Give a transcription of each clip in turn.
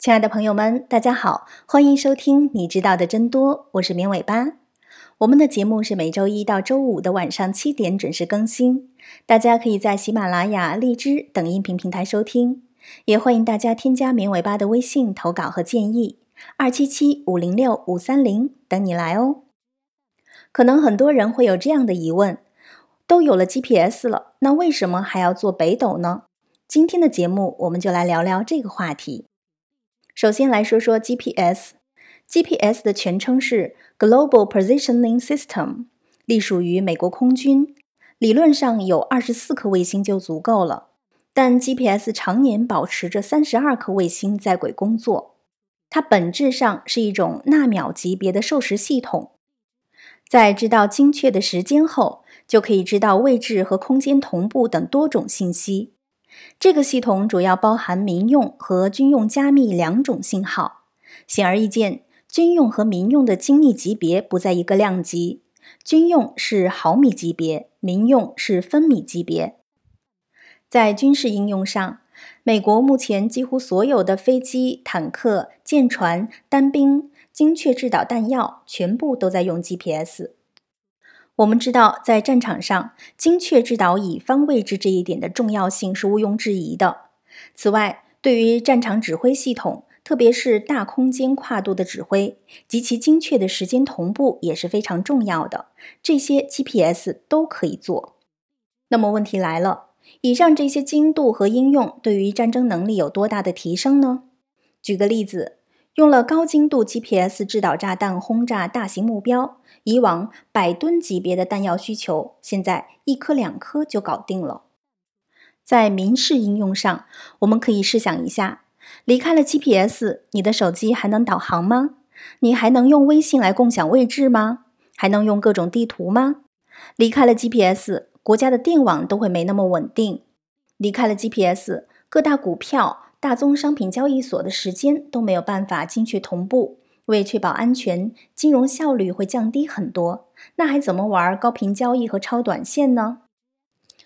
亲爱的朋友们，大家好，欢迎收听《你知道的真多》，我是绵尾巴。我们的节目是每周一到周五的晚上七点准时更新，大家可以在喜马拉雅、荔枝等音频平台收听，也欢迎大家添加绵尾巴的微信投稿和建议，二七七五零六五三零等你来哦。可能很多人会有这样的疑问：都有了 GPS 了，那为什么还要做北斗呢？今天的节目我们就来聊聊这个话题。首先来说说 GPS，GPS 的全称是 Global Positioning System，隶属于美国空军。理论上有二十四颗卫星就足够了，但 GPS 常年保持着三十二颗卫星在轨工作。它本质上是一种纳秒级别的授时系统，在知道精确的时间后，就可以知道位置和空间同步等多种信息。这个系统主要包含民用和军用加密两种信号。显而易见，军用和民用的精密级别不在一个量级。军用是毫米级别，民用是分米级别。在军事应用上，美国目前几乎所有的飞机、坦克、舰船、单兵、精确制导弹药，全部都在用 GPS。我们知道，在战场上，精确制导乙方位置这一点的重要性是毋庸置疑的。此外，对于战场指挥系统，特别是大空间跨度的指挥及其精确的时间同步也是非常重要的。这些 GPS 都可以做。那么问题来了，以上这些精度和应用对于战争能力有多大的提升呢？举个例子。用了高精度 GPS 制导炸弹轰炸大型目标，以往百吨级别的弹药需求，现在一颗两颗就搞定了。在民事应用上，我们可以试想一下：离开了 GPS，你的手机还能导航吗？你还能用微信来共享位置吗？还能用各种地图吗？离开了 GPS，国家的电网都会没那么稳定。离开了 GPS，各大股票。大宗商品交易所的时间都没有办法精确同步，为确保安全，金融效率会降低很多。那还怎么玩高频交易和超短线呢？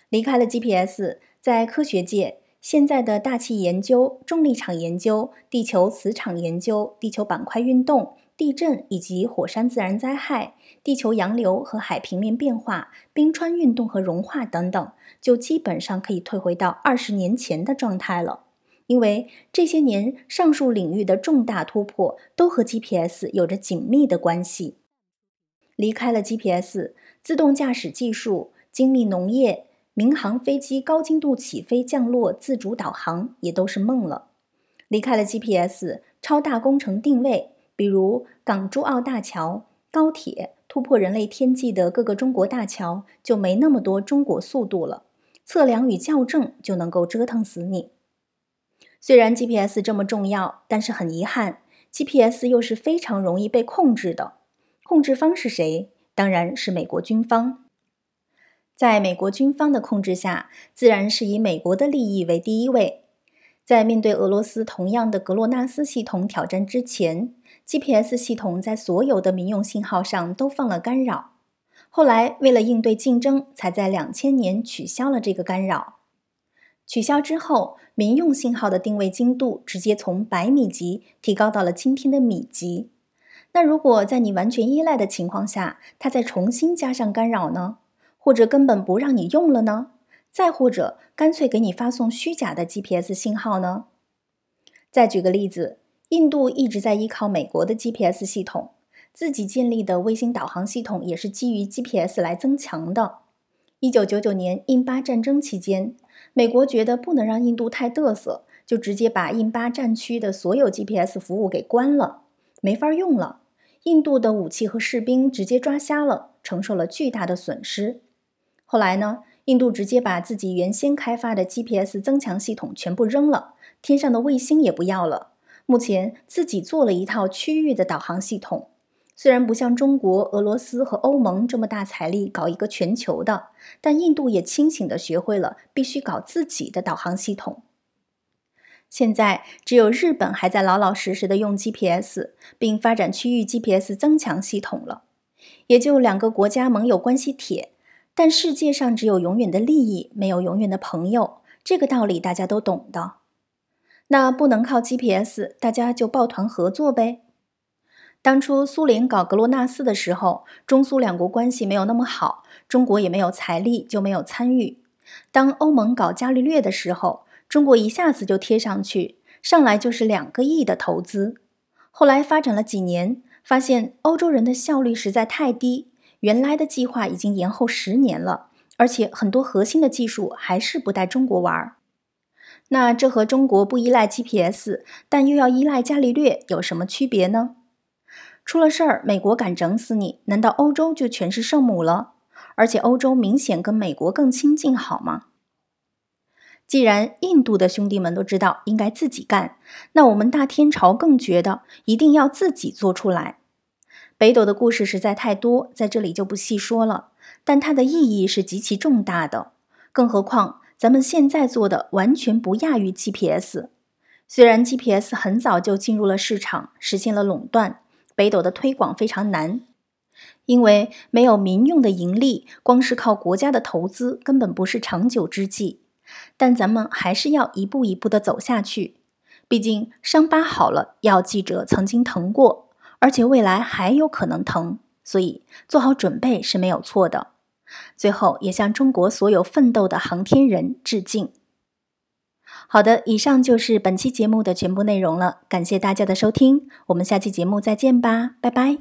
离开了 GPS，在科学界，现在的大气研究、重力场研究、地球磁场研究、地球板块运动、地震以及火山自然灾害、地球洋流和海平面变化、冰川运动和融化等等，就基本上可以退回到二十年前的状态了。因为这些年上述领域的重大突破都和 GPS 有着紧密的关系。离开了 GPS，自动驾驶技术、精密农业、民航飞机高精度起飞降落、自主导航也都是梦了。离开了 GPS，超大工程定位，比如港珠澳大桥、高铁，突破人类天际的各个中国大桥，就没那么多中国速度了。测量与校正就能够折腾死你。虽然 GPS 这么重要，但是很遗憾，GPS 又是非常容易被控制的。控制方是谁？当然是美国军方。在美国军方的控制下，自然是以美国的利益为第一位。在面对俄罗斯同样的格洛纳斯系统挑战之前，GPS 系统在所有的民用信号上都放了干扰。后来为了应对竞争，才在两千年取消了这个干扰。取消之后，民用信号的定位精度直接从百米级提高到了今天的米级。那如果在你完全依赖的情况下，它再重新加上干扰呢？或者根本不让你用了呢？再或者干脆给你发送虚假的 GPS 信号呢？再举个例子，印度一直在依靠美国的 GPS 系统，自己建立的卫星导航系统也是基于 GPS 来增强的。一九九九年印巴战争期间。美国觉得不能让印度太嘚瑟，就直接把印巴战区的所有 GPS 服务给关了，没法用了。印度的武器和士兵直接抓瞎了，承受了巨大的损失。后来呢，印度直接把自己原先开发的 GPS 增强系统全部扔了，天上的卫星也不要了。目前自己做了一套区域的导航系统。虽然不像中国、俄罗斯和欧盟这么大财力搞一个全球的，但印度也清醒地学会了必须搞自己的导航系统。现在只有日本还在老老实实的用 GPS，并发展区域 GPS 增强系统了。也就两个国家盟友关系铁，但世界上只有永远的利益，没有永远的朋友。这个道理大家都懂的。那不能靠 GPS，大家就抱团合作呗。当初苏联搞格罗纳斯的时候，中苏两国关系没有那么好，中国也没有财力，就没有参与。当欧盟搞伽利略的时候，中国一下子就贴上去，上来就是两个亿的投资。后来发展了几年，发现欧洲人的效率实在太低，原来的计划已经延后十年了，而且很多核心的技术还是不带中国玩。那这和中国不依赖 GPS，但又要依赖伽利略有什么区别呢？出了事儿，美国敢整死你，难道欧洲就全是圣母了？而且欧洲明显跟美国更亲近，好吗？既然印度的兄弟们都知道应该自己干，那我们大天朝更觉得一定要自己做出来。北斗的故事实在太多，在这里就不细说了。但它的意义是极其重大的，更何况咱们现在做的完全不亚于 GPS。虽然 GPS 很早就进入了市场，实现了垄断，北斗的推广非常难。因为没有民用的盈利，光是靠国家的投资根本不是长久之计。但咱们还是要一步一步的走下去，毕竟伤疤好了要记着曾经疼过，而且未来还有可能疼，所以做好准备是没有错的。最后也向中国所有奋斗的航天人致敬。好的，以上就是本期节目的全部内容了，感谢大家的收听，我们下期节目再见吧，拜拜。